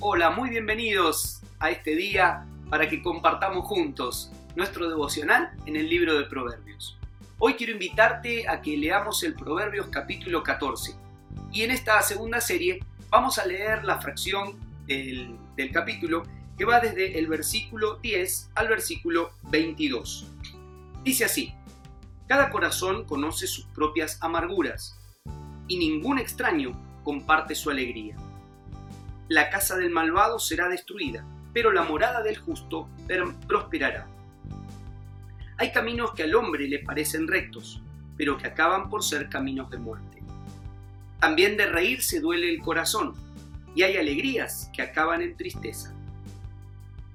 Hola, muy bienvenidos a este día para que compartamos juntos nuestro devocional en el libro de Proverbios. Hoy quiero invitarte a que leamos el Proverbios capítulo 14 y en esta segunda serie vamos a leer la fracción del, del capítulo que va desde el versículo 10 al versículo 22. Dice así, cada corazón conoce sus propias amarguras y ningún extraño comparte su alegría. La casa del malvado será destruida, pero la morada del justo prosperará. Hay caminos que al hombre le parecen rectos, pero que acaban por ser caminos de muerte. También de reír se duele el corazón, y hay alegrías que acaban en tristeza.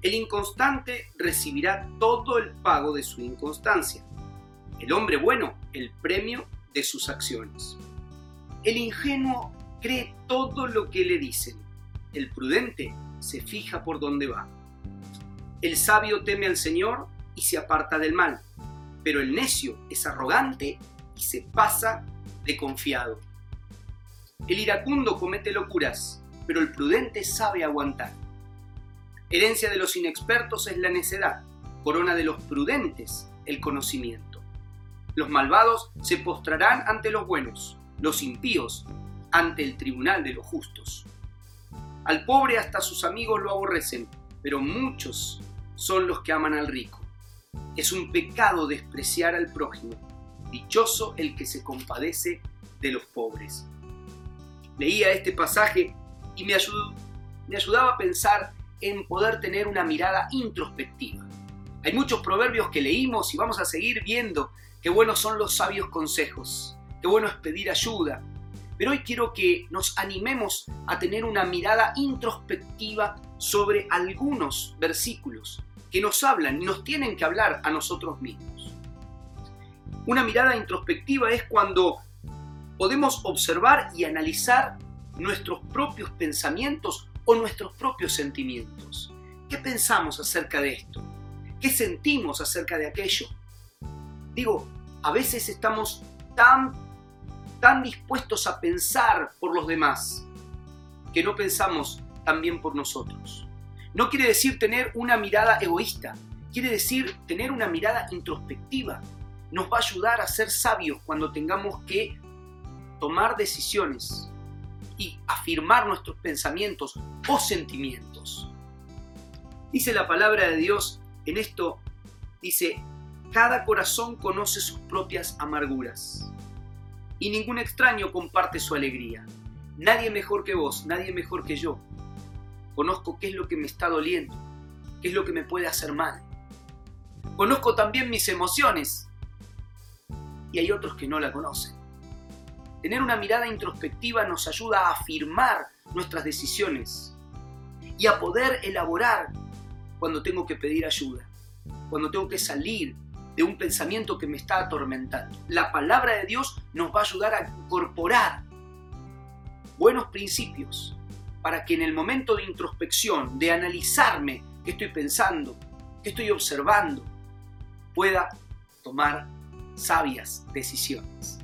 El inconstante recibirá todo el pago de su inconstancia. El hombre bueno, el premio de sus acciones. El ingenuo cree todo lo que le dicen. El prudente se fija por dónde va. El sabio teme al Señor y se aparta del mal, pero el necio es arrogante y se pasa de confiado. El iracundo comete locuras, pero el prudente sabe aguantar. Herencia de los inexpertos es la necedad, corona de los prudentes el conocimiento. Los malvados se postrarán ante los buenos, los impíos ante el tribunal de los justos. Al pobre hasta sus amigos lo aborrecen, pero muchos son los que aman al rico. Es un pecado despreciar al prójimo. Dichoso el que se compadece de los pobres. Leía este pasaje y me, me ayudaba a pensar en poder tener una mirada introspectiva. Hay muchos proverbios que leímos y vamos a seguir viendo qué buenos son los sabios consejos, qué bueno es pedir ayuda, pero hoy quiero que nos animemos a tener una mirada introspectiva sobre algunos versículos que nos hablan y nos tienen que hablar a nosotros mismos. Una mirada introspectiva es cuando podemos observar y analizar nuestros propios pensamientos o nuestros propios sentimientos. ¿Qué pensamos acerca de esto? ¿Qué sentimos acerca de aquello? Digo, a veces estamos tan tan dispuestos a pensar por los demás que no pensamos también por nosotros. No quiere decir tener una mirada egoísta, quiere decir tener una mirada introspectiva. Nos va a ayudar a ser sabios cuando tengamos que tomar decisiones y afirmar nuestros pensamientos o sentimientos. Dice la palabra de Dios en esto, dice, cada corazón conoce sus propias amarguras y ningún extraño comparte su alegría. Nadie mejor que vos, nadie mejor que yo. Conozco qué es lo que me está doliendo, qué es lo que me puede hacer mal. Conozco también mis emociones y hay otros que no la conocen. Tener una mirada introspectiva nos ayuda a afirmar nuestras decisiones y a poder elaborar cuando tengo que pedir ayuda, cuando tengo que salir de un pensamiento que me está atormentando. La palabra de Dios nos va a ayudar a incorporar buenos principios para que en el momento de introspección, de analizarme qué estoy pensando, qué estoy observando, pueda tomar sabias decisiones.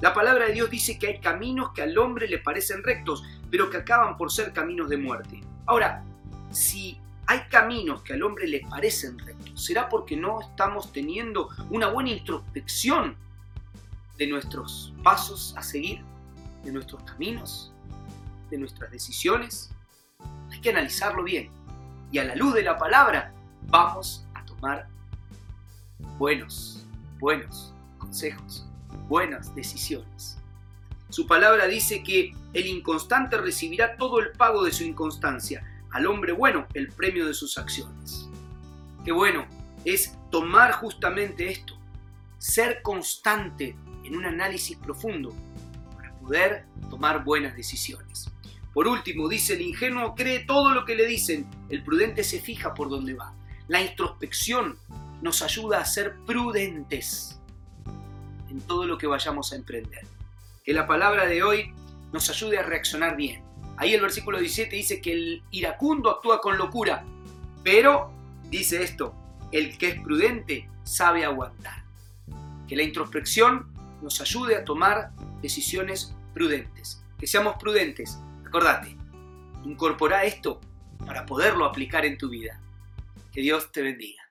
La palabra de Dios dice que hay caminos que al hombre le parecen rectos, pero que acaban por ser caminos de muerte. Ahora, si hay caminos que al hombre le parecen rectos. ¿Será porque no estamos teniendo una buena introspección de nuestros pasos a seguir, de nuestros caminos, de nuestras decisiones? Hay que analizarlo bien. Y a la luz de la palabra vamos a tomar buenos, buenos consejos, buenas decisiones. Su palabra dice que el inconstante recibirá todo el pago de su inconstancia al hombre bueno el premio de sus acciones. Qué bueno es tomar justamente esto, ser constante en un análisis profundo para poder tomar buenas decisiones. Por último, dice el ingenuo cree todo lo que le dicen, el prudente se fija por dónde va. La introspección nos ayuda a ser prudentes en todo lo que vayamos a emprender. Que la palabra de hoy nos ayude a reaccionar bien, Ahí el versículo 17 dice que el iracundo actúa con locura, pero dice esto, el que es prudente sabe aguantar. Que la introspección nos ayude a tomar decisiones prudentes. Que seamos prudentes. Acordate, incorpora esto para poderlo aplicar en tu vida. Que Dios te bendiga.